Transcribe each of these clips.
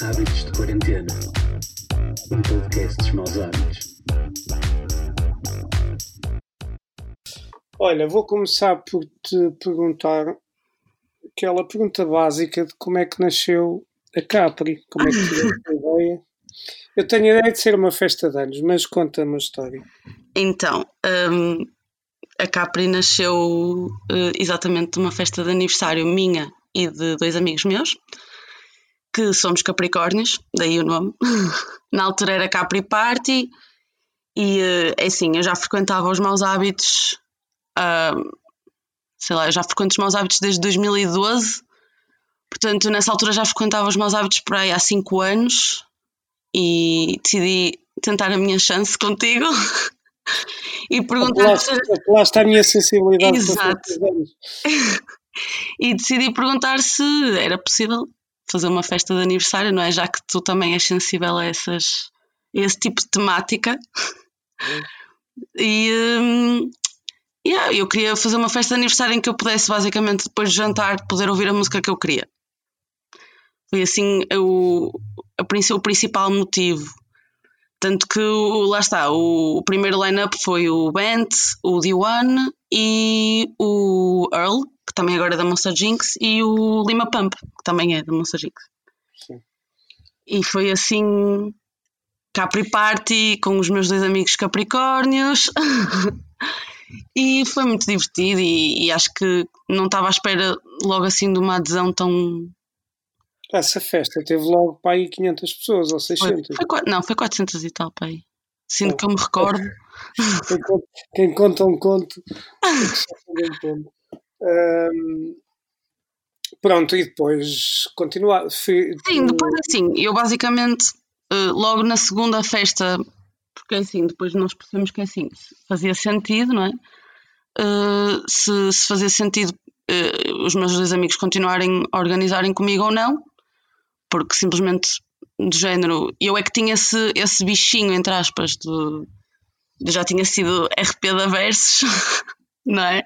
Hábitos de Quarentena. Um podcast dos maus hábitos. Olha, vou começar por te perguntar aquela pergunta básica de como é que nasceu a Capri, como é que tiveste a ideia. Eu tenho a ideia de ser uma festa de anos, mas conta-me a história. Então, hum, a Capri nasceu eh, exatamente de uma festa de aniversário minha e de dois amigos meus, que somos Capricórnios, daí o nome. Na altura era Capri Party, e eh, é assim, eu já frequentava os maus hábitos, ah, sei lá, eu já frequento os maus hábitos desde 2012, portanto, nessa altura já frequentava os maus hábitos por aí há 5 anos e decidi tentar a minha chance contigo e perguntar Lá, lá está a minha sensibilidade. Exato. e decidi perguntar se era possível fazer uma festa de aniversário, não é? Já que tu também és sensível a, essas, a esse tipo de temática. E hum, yeah, eu queria fazer uma festa de aniversário em que eu pudesse, basicamente, depois de jantar, poder ouvir a música que eu queria. Foi assim o, o principal motivo. Tanto que lá está, o, o primeiro line-up foi o Bent, o D1 e o Earl, que também agora é da Monster Jinx, e o Lima Pump, que também é da Monster Jinx. Sim. E foi assim Capri Party com os meus dois amigos Capricórnios. e foi muito divertido e, e acho que não estava à espera logo assim de uma adesão tão. Essa festa teve logo para aí 500 pessoas ou Foi, 600. foi qua- não, foi 400 e tal, pai. Sinto Oh. que eu me recordo. Quem conta, quem conta um conto, um pronto, e depois continuar. Fui- Sim, depois assim, eu basicamente, eh, logo na segunda festa, porque assim, depois nós percebemos que assim, fazia sentido, não é? Eh, se, se fazia sentido eh, os meus dois amigos continuarem a organizarem comigo ou não, porque simplesmente do género, eu é que tinha esse, esse bichinho, entre aspas, de já tinha sido RP da Versus, não é?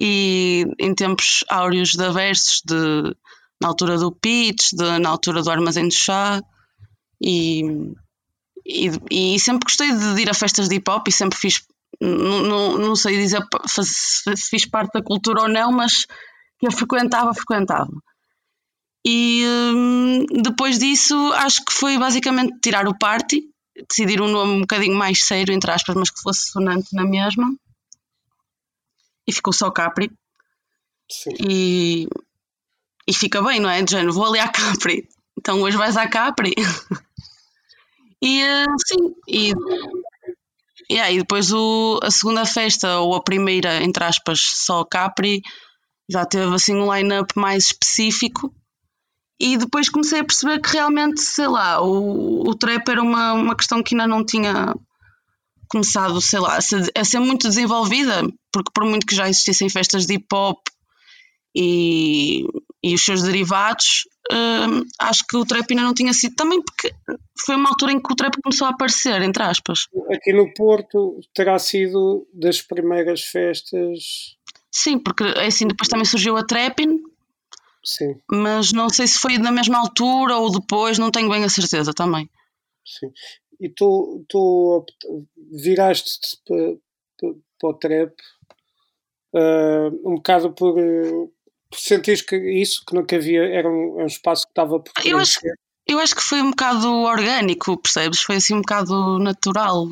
E em tempos áureos da Versus, de, na altura do pitch, de- na altura do armazém de chá, e, e, e sempre gostei de ir a festas de hip hop e sempre fiz, não, não, sei dizer se fiz parte da cultura ou não, mas que eu frequentava, frequentava. E hum, depois disso, acho que foi basicamente tirar o party, decidir um nome um bocadinho mais sério, entre aspas, mas que fosse sonante na mesma. E ficou só Capri. Sim. E, e fica bem, não é? De género, vou ali à Capri. Então hoje vais à Capri. e eh, sim, e, e aí depois o, a segunda festa, ou a primeira, entre aspas, só Capri, já teve assim um line-up mais específico. E depois comecei a perceber que realmente, sei lá, o, o trap era uma, uma questão que ainda não tinha começado, sei lá, a ser, muito desenvolvida, porque por muito que já existissem festas de hip hop e, e os seus derivados, hum, acho que o trap ainda não tinha sido. Também porque foi uma altura em que o trap começou a aparecer, entre aspas. Aqui no Porto terá sido das primeiras festas. Sim, porque assim depois também surgiu a trapping, Sim, mas não sei se foi na mesma altura ou depois, não tenho bem a certeza também. sim. E tu, tu viraste-te para, para, para o trap ah, um bocado por, por sentires que isso que nunca havia era um, é um espaço que estava por Eu acho-. Eu acho que foi um bocado orgânico, percebes? Foi assim um bocado natural.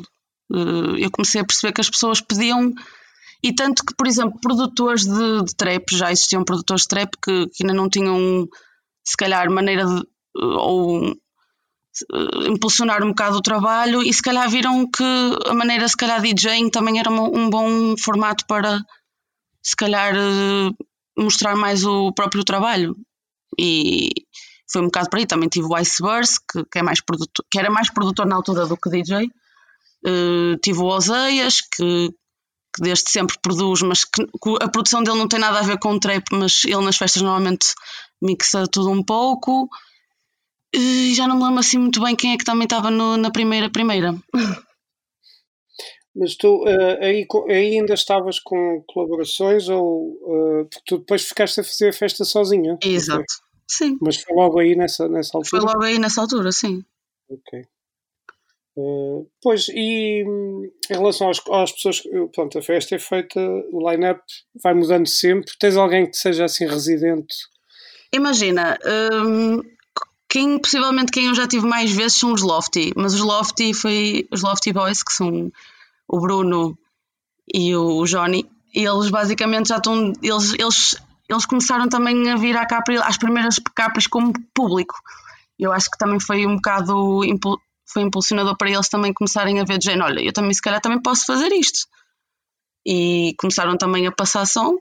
Eh, Eu comecei a perceber que as pessoas pediam, e tanto que, por exemplo, produtores de, de trap, já existiam produtores de trap que, que ainda não tinham, se calhar, maneira de. eh, ou eh, impulsionar um bocado o trabalho e se calhar viram que a maneira se calhar DJing também era um bom formato para se calhar eh, mostrar mais o próprio trabalho e foi um bocado por aí. Também tive o Iceverse, que, que, é mais produtor, que era mais produtor na altura do que DJ. Eh, tive o Oseias, que, que desde sempre produz, mas que, a produção dele não tem nada a ver com o trap, mas ele nas festas normalmente mixa tudo um pouco. E já não me lembro assim muito bem quem é que também estava no- na primeira primeira. Mas tu eh, aí, aí ainda estavas com colaborações ou porque tu depois ficaste a fazer a festa sozinha? Exato. Sim. Mas foi logo aí nessa, nessa Foi altura? logo aí nessa altura, sim. Ok. Uh, pois, e em relação às, às pessoas, pronto, a festa é feita, o line-up vai mudando sempre. Tens alguém que seja assim residente? Imagina, hum, quem, possivelmente quem eu já tive mais vezes são os Lofty, mas os Lofty foi os Lofty Boys, que são o Bruno e o Johnny, e eles basicamente já estão. Eles, eles, eles começaram também a vir à Capri, às primeiras Capris como público. Eu acho que também foi um bocado foi impulsionador para eles também começarem a ver de género, olha, eu também se calhar também posso fazer isto. E começaram também a passar som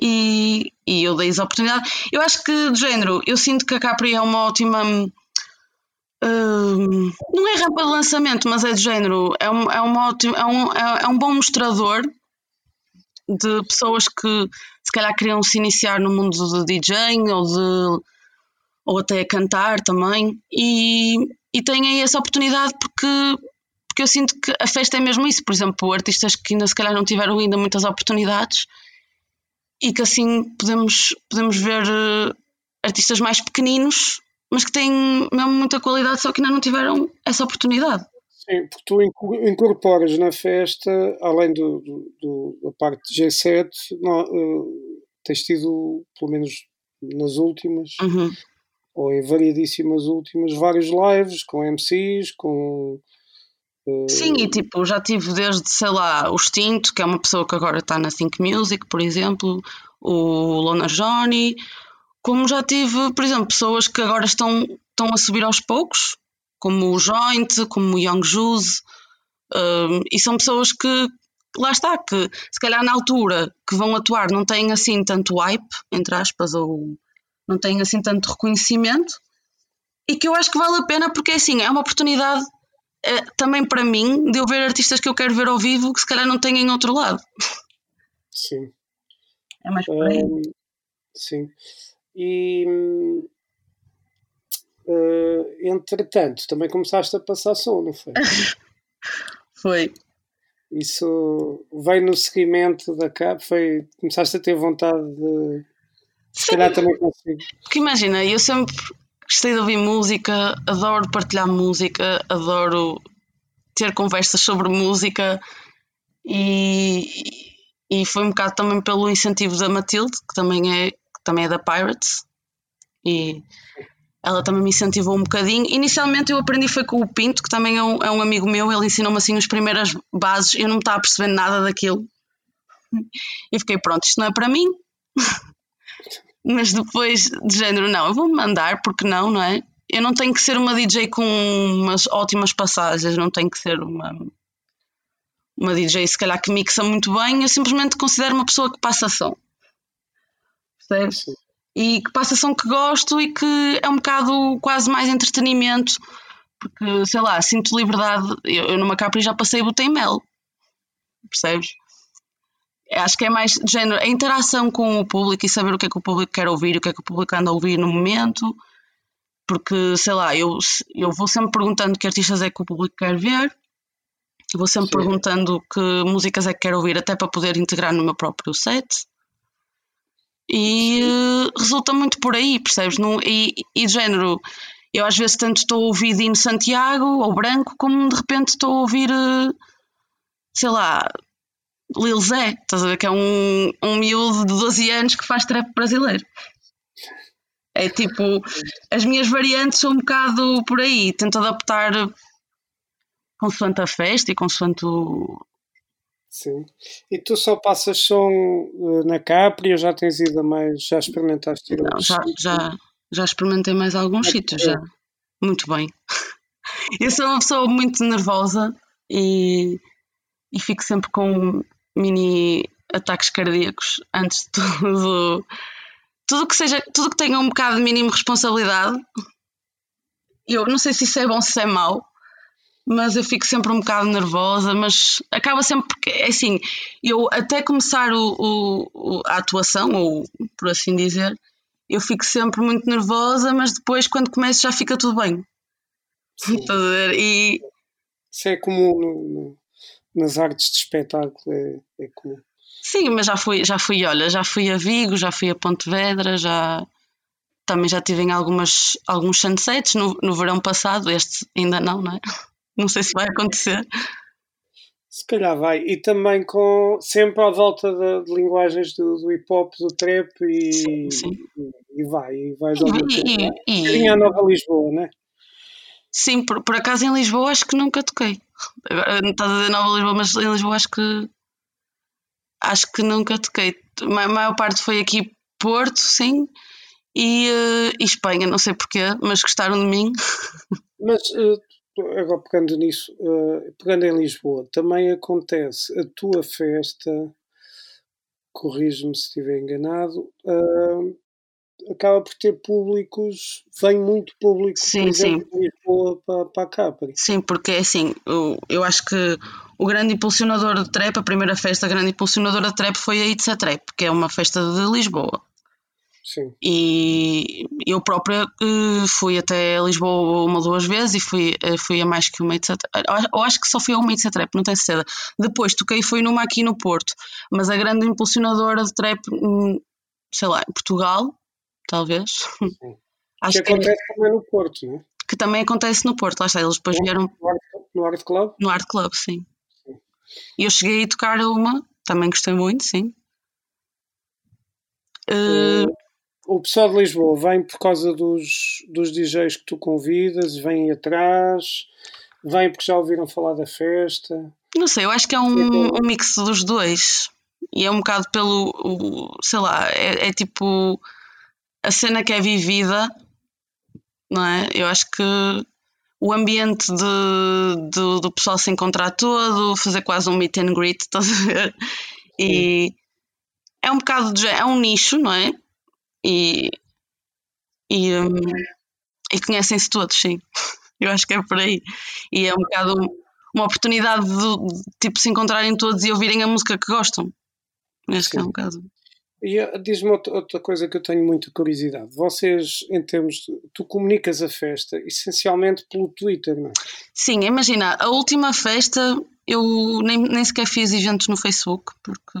e, e eu dei-lhes a oportunidade. Eu acho que, de género, eu sinto que a Capri é uma ótima. hum, não é rampa de lançamento, mas é de género. É um, é uma ótima, é um, é, é um bom mostrador de pessoas que se calhar queriam se iniciar no mundo do DJing ou, de, ou até cantar também. E, e têm aí essa oportunidade porque. Porque eu sinto que a festa é mesmo isso. Por exemplo, artistas que ainda se calhar não tiveram ainda muitas oportunidades e que assim podemos, podemos ver eh, artistas mais pequeninos, mas que têm mesmo muita qualidade, só que ainda não tiveram essa oportunidade. Sim, porque tu inco- incorporas na festa, além do, do- do- da parte de G7, não, eh, tens tido, pelo menos nas últimas, Uhum. Ou em variedíssimas últimas, vários lives com MCs, com. eh, Sim, e tipo, já tive desde, sei lá, o Extinto, que é uma pessoa que agora está na Think Music, por exemplo, o Lona Johnny, como já tive, por exemplo, pessoas que agora estão, estão a subir aos poucos, como o Joint, como o Young Juice, um, e são pessoas que, lá está, que se calhar na altura que vão atuar não têm assim tanto hype, entre aspas, ou não têm assim tanto reconhecimento, e que eu acho que vale a pena porque assim, é uma oportunidade eh, também para mim de eu ver artistas que eu quero ver ao vivo que se calhar não têm em outro lado. Sim. É mais por aí. Hum, sim. E. eh, entretanto, também começaste a passar som, não foi? Foi. Isso veio no seguimento da CAP, foi, começaste a ter vontade de. Se calhar também consigo. Porque imagina, eu sempre gostei de ouvir música, adoro partilhar música, adoro ter conversas sobre música e, e foi um bocado também pelo incentivo da Matilde, que também é, que também é da Pirates, e ela também me incentivou um bocadinho. Inicialmente eu aprendi foi com o Pinto, que também é um, é um amigo meu, ele ensinou-me assim as primeiras bases, eu não me estava a perceber nada daquilo. E fiquei, pronto, isto não é para mim. Mas depois, de género, não, eu vou-me mandar, porque não, não é? Eu não tenho que ser uma DJ com umas ótimas passagens, não tenho que ser uma, uma DJ, se calhar, que mixa muito bem, eu simplesmente considero uma pessoa que passa som. Percebes? Sim. E que passa som que gosto e que é um bocado quase mais entretenimento, porque, sei lá, sinto liberdade. Eu, eu numa Capri já passei botei mel, percebes? Acho que é mais de género a interação com o público e saber o que é que o público quer ouvir, o que é que o público anda a ouvir no momento, porque sei lá, eu, eu vou sempre perguntando que artistas é que o público quer ver, vou sempre Sim. perguntando que músicas é que quer ouvir, até para poder integrar no meu próprio set. E eh, resulta muito por aí, percebes? Não, e, e de género, eu às vezes tanto estou a ouvir Dino Santiago ou Branco, como de repente estou a ouvir, eh, sei lá, Lil Zé, estás a ver? Que é um, um miúdo de 12 anos que faz trap brasileiro. É tipo, as minhas variantes são um bocado por aí, tento adaptar consoante a festa e consoante o. Sim. E tu só passas som eh, na Capri ou já tens ido a mais, já experimentaste ir Não, já, já, já experimentei mais alguns sítios, já. Muito bem. Eu sou uma pessoa muito nervosa e, e fico sempre com mini ataques cardíacos antes de tudo. Tudo que seja, tudo que tenha um bocado de mínimo responsabilidade. Eu não sei se isso é bom, se é mau, mas eu fico sempre um bocado nervosa, mas acaba sempre porque, é assim, eu até começar o, o- a atuação, ou por assim dizer, eu fico sempre muito nervosa, mas depois quando começo já fica tudo bem. Sim. E Isso é no- nas artes de espetáculo, é, é comum. sim, mas já fui, já fui, olha, já fui a Vigo, já fui a Pontevedra, já, também já tive em algumas, alguns sunsets no, no verão passado, este ainda não, não é? Não sei se vai acontecer. Se calhar vai. E também com sempre à volta de, de linguagens do, do, hip hop, do trap e, sim, sim. e, e vai. E vais ao e, e, e, a Nova Lisboa, né? Sim, por, por acaso em Lisboa acho que nunca toquei. Agora estás a dizer Nova Lisboa, mas em Lisboa acho que acho que nunca toquei. A maior parte foi aqui Porto, sim, e, uh, e Espanha, não sei porquê, mas gostaram de mim. Mas uh, agora pegando nisso, uh, pegando em Lisboa, também acontece a tua festa, corrijo-me se estiver enganado, acaba por ter públicos, vem muito público, sim, por exemplo, sim. de Lisboa para, para cá. Para sim, porque é assim, eu, eu acho que o grande impulsionador de trap, a primeira festa grande impulsionadora de trap foi a Itza Trap, que é uma festa de Lisboa. Sim. E eu própria uh, fui até Lisboa uma ou duas vezes e fui, uh, fui a mais que uma etc. Eu acho que só fui a uma etc. Não tenho certeza. Depois toquei foi numa aqui no Porto, mas a grande impulsionadora de trap, hum, sei lá, em Portugal, talvez. Sim. Acho que, que acontece é, também no Porto, não é? Que também acontece no Porto, lá está. Eles depois vieram. No Art Club? No Art Club, sim. E eu cheguei a tocar uma, também gostei muito, sim. Uh, o pessoal de Lisboa vem por causa dos, dos DJs que tu convidas, vêm atrás, vêm porque já ouviram falar da festa. Não sei, eu acho que é um, um mix dos dois. E é um bocado pelo, sei lá, é, é, tipo a cena que é vivida, não é? Eu acho que o ambiente de, de do pessoal se encontrar todo, fazer quase um meet and greet, estás a ver? E é um bocado de, é um nicho, não é? e, e, um, e conhecem-se todos, sim. Eu acho que é por aí. E é um bocado uma oportunidade de, de tipo se encontrarem todos e ouvirem a música que gostam. Acho que é um bocado. E uh, diz-me outra coisa que eu tenho muita curiosidade. Vocês, em termos de, tu comunicas a festa essencialmente pelo Twitter, não é? Sim, imagina, a última festa eu nem, nem sequer fiz eventos no Facebook, porque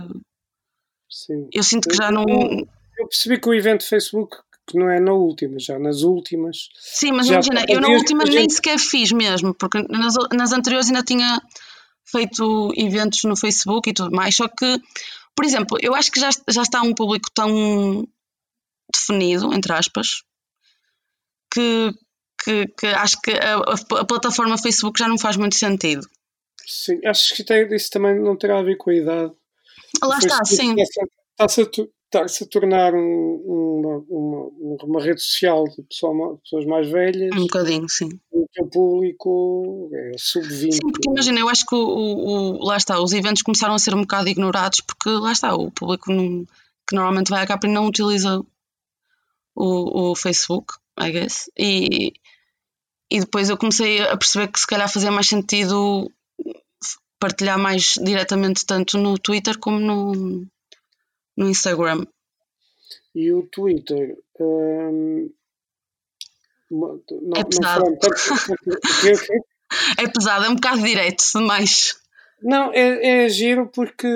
Sim. eu sinto que já não. Eu percebi que o evento Facebook, que não é na última, já nas últimas. Sim, mas imagina, eu na última nem gente... sequer fiz mesmo, porque nas, nas anteriores ainda tinha feito eventos no Facebook e tudo mais, só que, por exemplo, eu acho que já, já está um público tão definido, entre aspas, que, que, que acho que a, a, plataforma Facebook já não faz muito sentido. Sim, acho que tem, isso também não terá a ver com a idade. Lá está, sim. Está-se a, a tornar um, uma, uma, uma, rede social de pessoa, pessoas mais velhas. Um bocadinho, sim. O teu público é sub-20. Sim, porque imagina, eu acho que o, o, lá está, os eventos começaram a ser um bocado ignorados porque lá está, o público não, que normalmente vai à Capri não utiliza o, o Facebook, I guess. E, e depois eu comecei a perceber que se calhar fazia mais sentido partilhar mais diretamente tanto no Twitter como no, no Instagram. E o Twitter. Hum, não, é pesado. é pesado, é um bocado direto demais. Não, é, é giro porque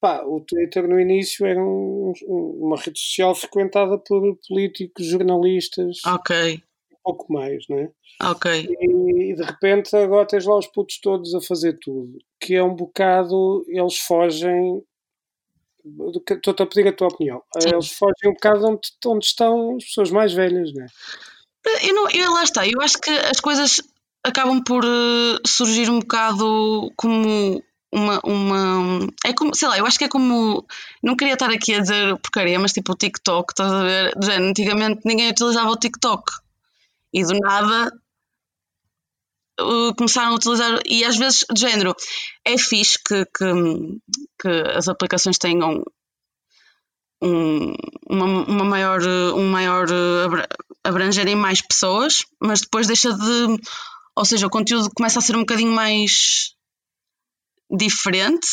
pá, o Twitter no início era um, uma rede social frequentada por políticos, jornalistas. Ok. Um pouco mais, não é? Ok. E, e, de repente agora tens lá os putos todos a fazer tudo. Que é um bocado. Eles fogem Estou-te a pedir a tua opinião. Sim. Eles fogem um bocado onde, onde estão as pessoas mais velhas, não é? Eu não, eu, lá está, eu acho que as coisas acabam por uh, surgir um bocado como uma, uma. É como, sei lá, eu acho que é como. Não queria estar aqui a dizer porcaria, mas tipo o TikTok, estás a ver? Antigamente ninguém utilizava o TikTok e do nada começaram a utilizar, e às vezes, de género, é fixe que, que, que as aplicações tenham um, uma, uma maior, um maior abrangerem mais pessoas, mas depois deixa de. Ou seja, o conteúdo começa a ser um bocadinho mais diferente.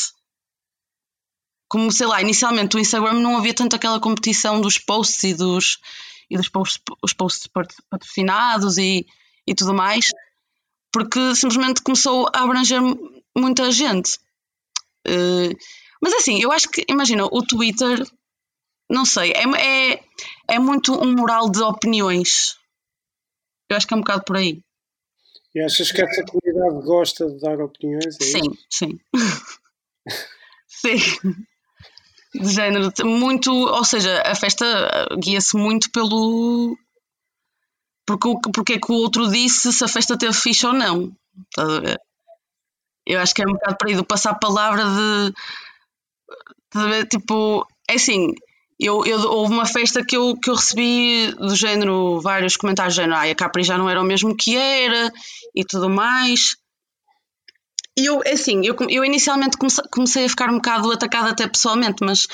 Como, sei lá, inicialmente o Instagram não havia tanto aquela competição dos posts e dos, e dos posts, os posts patrocinados e, e tudo mais porque simplesmente começou a abranger muita gente. Uh, mas assim, eu acho que, imagina, o Twitter, não sei, é, é, é muito um moral de opiniões. Eu acho que é um bocado por aí. E achas que essa comunidade gosta de dar opiniões? É sim, sim. sim. De género, muito, ou seja, a festa guia-se muito pelo. Porque, porque é que o outro disse se a festa teve ficha ou não. Eu acho que é um bocado para aí do passar a palavra de. Ver? Tipo, é assim, eu, eu, houve uma festa que eu, que eu recebi do género, vários comentários do género, ah, a Capri já não era o mesmo que era e tudo mais. E eu, é assim, eu, eu inicialmente comecei a ficar um bocado atacada até pessoalmente, mas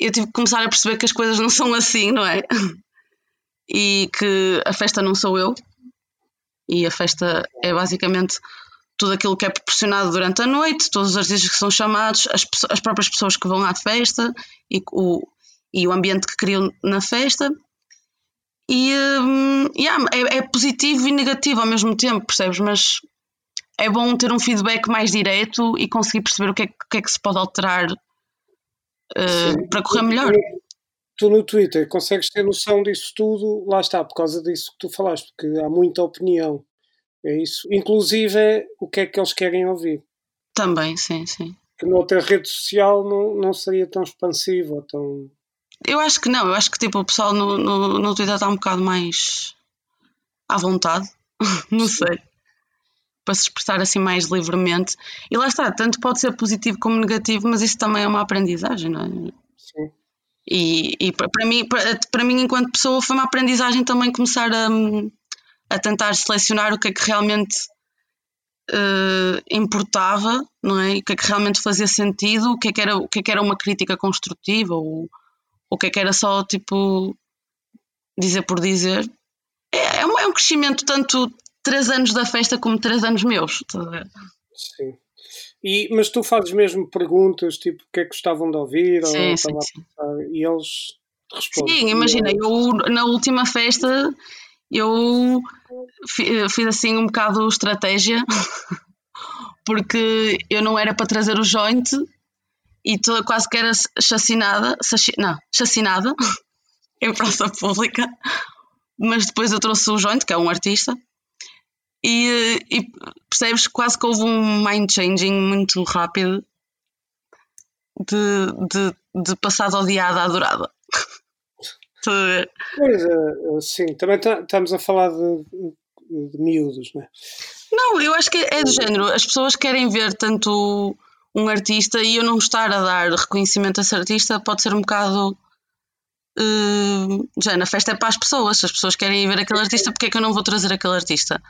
eu tive que começar a perceber que as coisas não são assim, não é? E que a festa não sou eu. E a festa é basicamente tudo aquilo que é proporcionado durante a noite, todos os artistas que são chamados, as, as próprias pessoas que vão à festa e o, e o ambiente que criam na festa. E um, yeah, é, é, positivo e negativo ao mesmo tempo, percebes? Mas é bom ter um feedback mais direto e conseguir perceber o que é, o que, é que se pode alterar uh, para correr melhor. Tu no Twitter consegues ter noção disso tudo, lá está, por causa disso que tu falaste, porque há muita opinião. É isso. Inclusive é o que é que eles querem ouvir. Também, sim, sim. Que noutra rede social não, não seria tão expansivo ou tão. Eu acho que não, eu acho que tipo, o pessoal no, no, no Twitter está um bocado mais à vontade, não sei, para se expressar assim mais livremente. E lá está, tanto pode ser positivo como negativo, mas isso também é uma aprendizagem, não é? E, e para, mim, para mim, enquanto pessoa, foi uma aprendizagem também começar a, a tentar selecionar o que é que realmente uh, importava, não é? O que é que realmente fazia sentido, o que é que era, o que é que era uma crítica construtiva ou o que é que era só tipo dizer por dizer. É, é, um, é um crescimento tanto três anos da festa como três anos meus. Sim. E, mas tu fazes mesmo perguntas, tipo, o que é que gostavam de ouvir? Sim, ou, sim, sim. E eles respondem. Sim, imagina, eu na última festa eu fiz assim um bocado estratégia, porque eu não era para trazer o joint e toda, quase que era chacinada, não, chacinada em praça pública, mas depois eu trouxe o joint, que é um artista, e, e percebes quase que houve um mind changing muito rápido de, de, de passado odiada a adorada. Pois, uh, sim, também estamos a falar de, de, miúdos, não é? Não, eu acho que é do género. As pessoas querem ver tanto um artista e eu não estar a dar reconhecimento a esse artista pode ser um bocado. Uh, já na festa é para as pessoas. Se as pessoas querem ver aquele artista, porque é que eu não vou trazer aquele artista?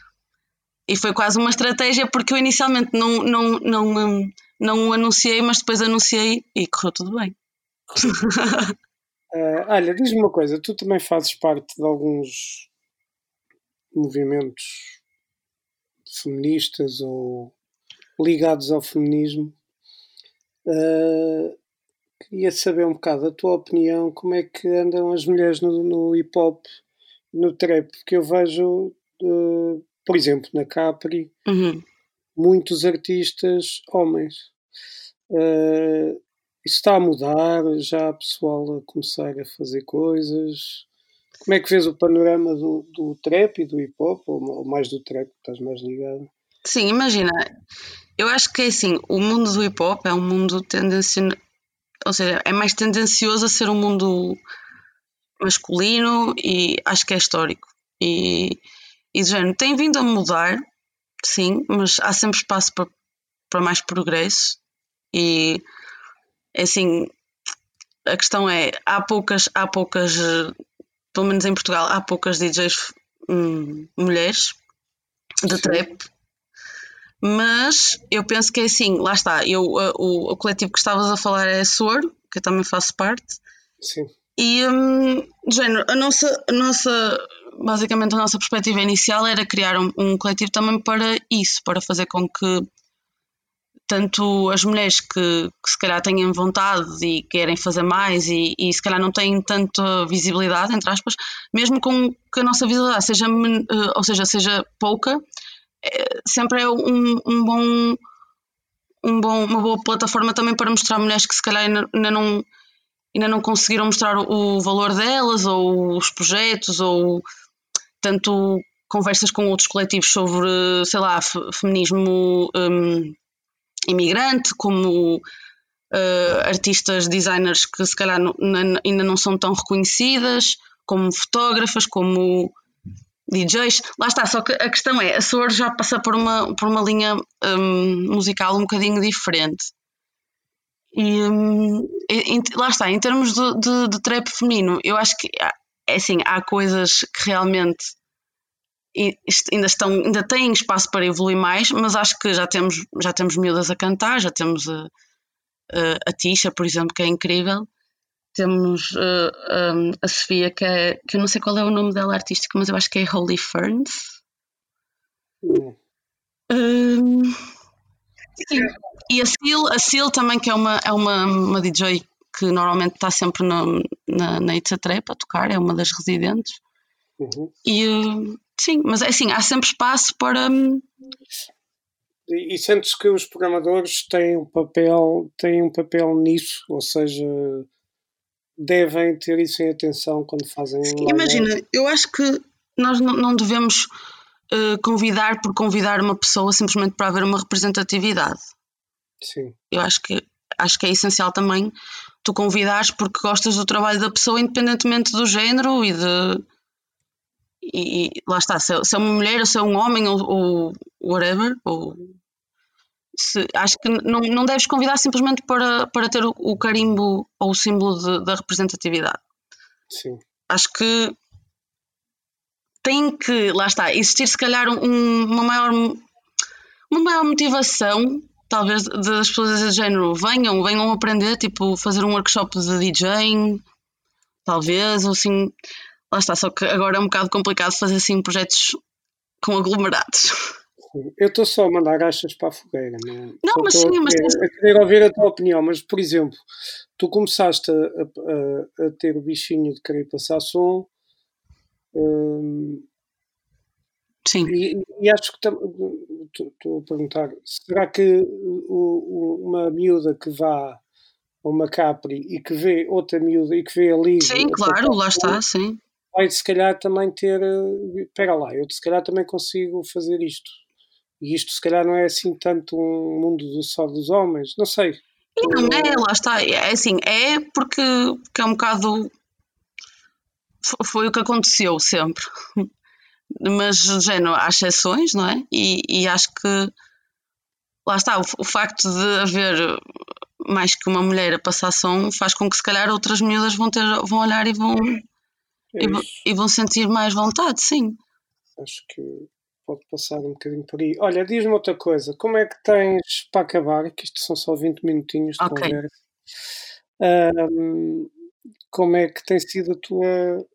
E foi quase uma estratégia porque eu inicialmente não, não, não, não anunciei, mas depois anunciei e correu tudo bem. Uh, olha, diz-me uma coisa, tu também fazes parte de alguns movimentos feministas ou ligados ao feminismo. Uh, queria saber um bocado a tua opinião, como é que andam as mulheres no, no hip hop, no trap, porque eu vejo, uh, por exemplo, na Capri, uhum. muitos artistas homens. Uh, isso está a mudar, já há pessoal a começar a fazer coisas. Como é que vês o panorama do, do trap e do hip hop, ou, ou mais do trap, que estás mais ligado? Sim, imagina, eu acho que é assim, o mundo do hip hop é um mundo tendencioso, ou seja, é mais tendencioso a ser um mundo masculino e acho que é histórico. E, e de género, tem vindo a mudar, sim, mas há sempre espaço para, para mais progresso e é assim, a questão é, há poucas, há poucas, pelo menos em Portugal, há poucas DJs hum, mulheres de Sim. trap, mas eu penso que é assim, lá está, eu, o, o coletivo que estavas a falar é a SOR, que eu também faço parte. Sim. E, hum, género, a nossa, a nossa, basicamente a nossa perspectiva inicial era criar um, um coletivo também para isso, para fazer com que tanto as mulheres que, que, se calhar têm vontade e querem fazer mais e, e, se calhar não têm tanta visibilidade, entre aspas, mesmo com que a nossa visibilidade seja, eh, ou seja, seja pouca, é, sempre é um, um bom, um bom, uma boa plataforma também para mostrar mulheres que se calhar ainda, não ainda não conseguiram mostrar o valor delas, ou os projetos, ou tanto conversas com outros coletivos sobre, sei lá, feminismo um, imigrante, como uh, artistas, designers que se calhar não, ainda não são tão reconhecidas, como fotógrafas, como DJs. Lá está, só que a questão é, a Soar já passa por uma, por uma linha um, musical um bocadinho diferente. E, um, e, lá está, em termos de, de, de, trap feminino, eu acho que é assim, há coisas que realmente ainda estão, ainda têm espaço para evoluir mais, mas acho que já temos, já temos miúdas a cantar, já temos a, a, a Tisha, por exemplo, que é incrível. Temos uh, um, a Sofia, que, é, que eu não sei qual é o nome dela artístico, mas eu acho que é Holy Ferns. Hum. Um, sim. E a Seal, a Seal também, que é uma, é uma, uma DJ que normalmente está sempre na, na Itza Trap a tocar, é uma das residentes. Uhum. E sim, mas é assim, há sempre espaço para. Um... E, e sentes que os programadores têm um papel, têm um papel nisso, ou seja, devem ter isso em atenção quando fazem. Sim, imagina, eu acho que nós não, não devemos uh, convidar por convidar uma pessoa simplesmente para haver uma representatividade. Sim. Eu acho que acho que é essencial também tu convidares porque gostas do trabalho da pessoa, independentemente do género e de. E, e lá está, se é, se é, uma mulher ou se é um homem ou, ou whatever, ou se, acho que não, não deves convidar simplesmente para, para ter o, o carimbo ou o símbolo de, da representatividade. Sim. Acho que tem que, lá está, existir se calhar um, uma maior uma maior motivação talvez das pessoas desse género venham, venham aprender, tipo, fazer um workshop de DJing, talvez, ou assim, lá está, só que agora é um bocado complicado fazer assim projetos com aglomerados. Eu estou só a mandar achas para a fogueira, não é? Não, mas sim, a mas. A querer ouvir a tua opinião, mas por exemplo, tu começaste a, a, a ter o bichinho de querer passar som. Hum, sim. E, e acho que estou a perguntar: será que o, uma miúda que vá a uma Capri e que vê outra miúda e que vê ali. Sim, claro, lá está, sim. Vai se calhar também ter. Eh, espera lá, eu se calhar também consigo fazer isto e isto se calhar não é assim tanto um mundo do só dos homens, não sei. E não é, lá está, é assim, é porque, porque é um bocado foi o que aconteceu sempre. Mas, género, há exceções, não é? E, e acho que lá está, o, o, facto de haver mais que uma mulher a passar som faz com que se calhar outras miúdas vão, ter, vão olhar e vão, é e, e, vão sentir mais vontade, sim. Acho que pode passar um bocadinho por aí. Olha, diz-me outra coisa, como é que tens para acabar, que isto são só 20 minutinhos de okay. conversa, um, como é que tem sido a tua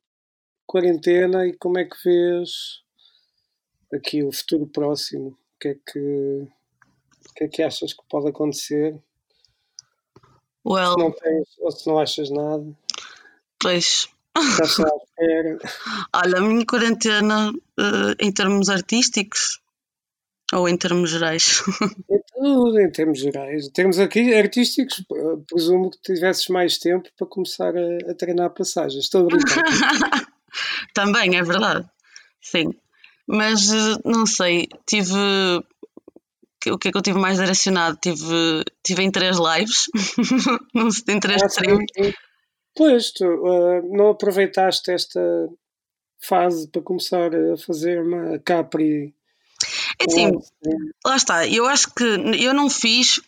quarentena e como é que vês aqui o futuro próximo? O que é que, o que, é que achas que pode acontecer? Well, se não tens, ou se não achas nada? Pois, Olha, a minha quarentena uh, em termos artísticos ou em termos gerais? É tudo em termos gerais. Em termos aqui artísticos, presumo que tivesses mais tempo para começar a, a treinar passagens. Estou a brincar. Também, é verdade. Sim. Mas eh, não sei, tive. O que é que eu tive mais direcionado? Tive, tive em três lives, em três ah, streams. Pois, tu uh, não aproveitaste esta fase para começar a fazer uma Capri. É assim, lá está. Eu acho que eu não fiz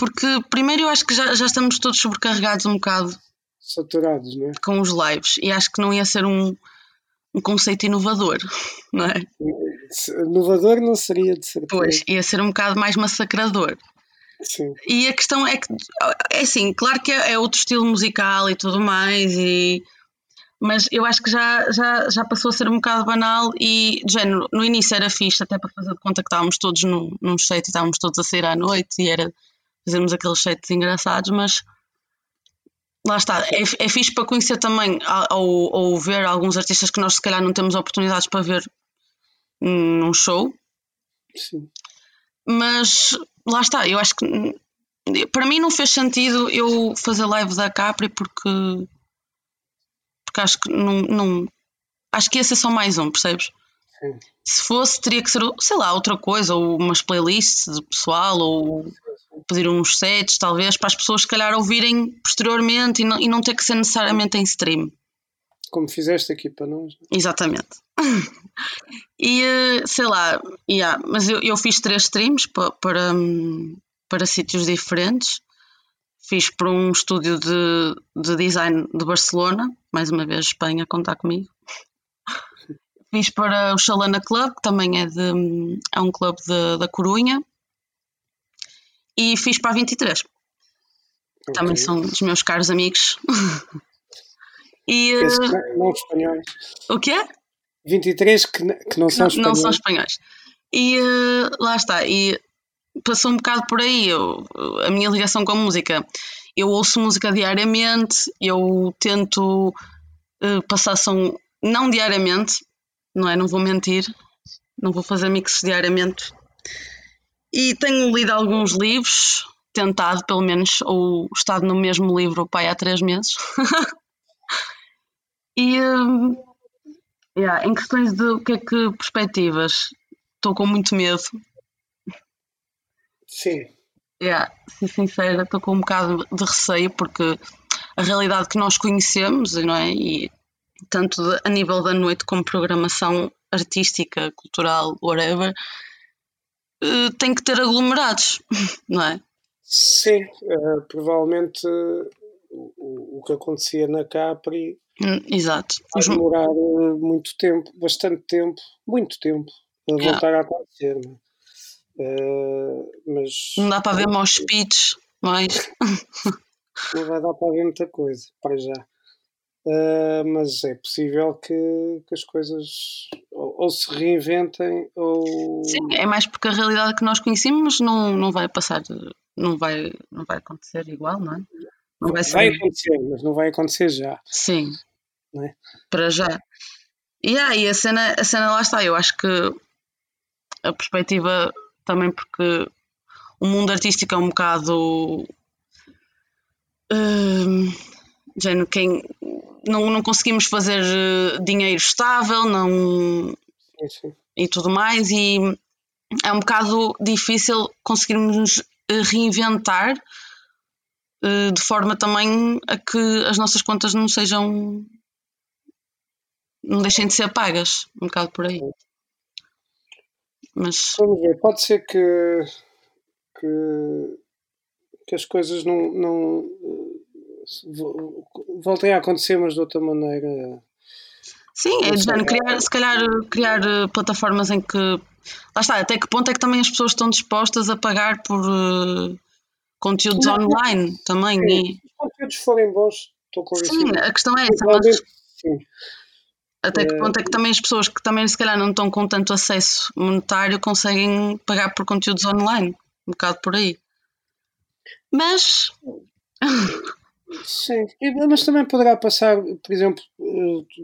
porque, primeiro, eu acho que já, já estamos todos sobrecarregados um bocado. Saturados, não é? Com os lives. E acho que não ia ser um, um conceito inovador, não é? Inovador não seria de certeza. Pois, ia ser um bocado mais massacrador. Sim. E a questão é que, é assim, claro que é, é outro estilo musical e tudo mais, e, mas eu acho que já, já, já passou a ser um bocado banal e, de género, no início era fixe, até para fazer de conta que estávamos todos num, num set e estávamos todos a sair à noite e era fazermos aqueles sets engraçados, mas lá está, é, é fixe para conhecer também ou, ou ver alguns artistas que nós se calhar não temos oportunidades para ver num show. Sim. Mas lá está, eu acho que para mim não fez sentido eu fazer live da Capri porque porque acho que não, não acho que ia ser só mais um, percebes? Sim. Se fosse, teria que ser, sei lá, outra coisa, ou umas playlists do pessoal, ou pedir uns sets, talvez, para as pessoas, se calhar, ouvirem posteriormente e não, e não ter que ser necessariamente em stream. Como fizeste aqui para nós. Exatamente. e eh, sei lá, yeah, mas eu, eu fiz três streams para, para, para sítios diferentes. Fiz para um estúdio de, de design de Barcelona, mais uma vez Espanha, contar comigo. Fiz para o Chalana Club, que também é, de, é um clube da Corunha. E fiz para a 23. Também Ok. são os meus caros amigos. e eh, não- espanhóis. o que é? 23 que, que não são espanhóis. não são espanhóis. E eh, lá está, e passou um bocado por aí eu- a minha ligação com a música. Eu ouço música diariamente, eu tento eh, passar som, não diariamente, não é? Não vou mentir, não vou fazer mix diariamente. E tenho lido alguns livros, tentado pelo menos, ou estado no mesmo livro pai há três meses. e eh, Yeah, em questões de o que é que perspectivas, estou com muito medo. Sim. Yeah, ser sincera, estou com um bocado de receio porque a realidade que nós conhecemos, não é? E tanto de- a nível da noite como programação artística, cultural, whatever, eh, tem que ter aglomerados, não é? Sim, eh, provavelmente eh, o, o que acontecia na Capri Hum, Exato. vai demorar eh, muito tempo, bastante tempo, muito tempo, a voltar a acontecer. é? Mas Não dá para ver maus speech, não é? não vai dar para ver muita coisa, para já. Eh, mas é possível que, que as coisas ou, ou se reinventem ou Sim, é mais porque a realidade que nós conhecemos não, não vai passar, não vai, não vai acontecer igual, não é? Não vai vai acontecer, mas não vai acontecer já. Sim, é? para já. E aí, a cena, a cena lá está. Eu acho que a perspectiva também porque o mundo artístico é um bocado. hum, género, quem, não, não conseguimos fazer eh, dinheiro estável não, Sim, sim. e tudo mais, e é um bocado difícil conseguirmos nos eh, reinventar eh, de forma também a que as nossas contas não sejam. não deixem de ser pagas, um bocado por aí. Mas Vamos ver, pode ser que, que, que as coisas não, não voltem a acontecer, mas de outra maneira. sim, é Não de género, criar, se calhar criar eh, plataformas em que. Lá está, até que ponto é que também as pessoas estão dispostas a pagar por eh, conteúdos Não, não. online também. Sim, E, se os conteúdos forem bons, estou convencido. sim, a questão é essa, mas sim. Até que ponto é que também as pessoas que também se calhar não estão com tanto acesso monetário conseguem pagar por conteúdos online? Um bocado por aí. Mas, Sim, mas também poderá passar, por exemplo, eh,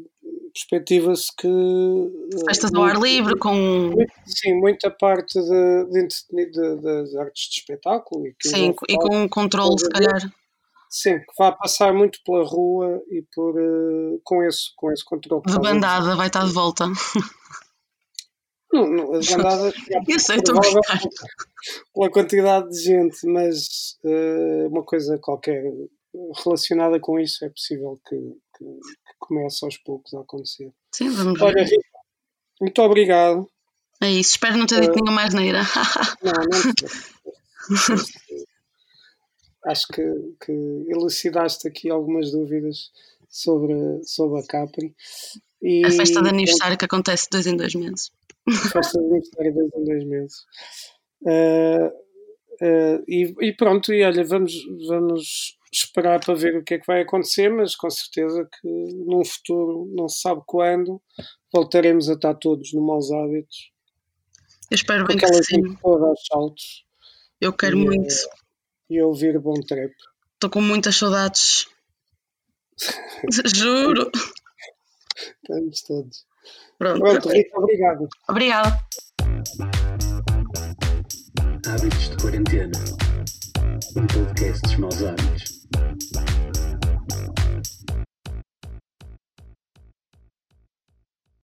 perspectiva-se que. eh, festas ao ar livre, com. Sim, muita parte de, das artes de espetáculo e Sim, e com um controle, se calhar. Sim, que vai passar muito pela rua e por, eh, com, esse, com esse controle. De bandada, vai estar de volta. Não, não, as bandadas. Eu sei, estou pela quantidade de gente, mas eh, uma coisa qualquer relacionada com isso é possível que, que, que comece aos poucos a acontecer. Sim, vamos Olha, ver. Rita, muito obrigado. É isso. Espero não ter dito nenhuma mais neira. Não, não Acho que, que elucidaste aqui algumas dúvidas sobre, sobre a Capri. E, A festa de aniversário que acontece dois em dois meses. festa de aniversário dois em dois meses. Ah, ah, e, e pronto, e olha, vamos, vamos esperar para ver o que é que vai acontecer, mas com certeza que num futuro, não se sabe quando, voltaremos a estar todos no Maus Hábitos, Eu espero bem que sim. aos saltos Eu quero E, muito. e ouvir bom trap. Estou com muitas saudades. Juro. Estamos todos. Pronto. Pronto, Rita, obrigado. Obrigada. Quarentena. Um podcast dos maus hábitos.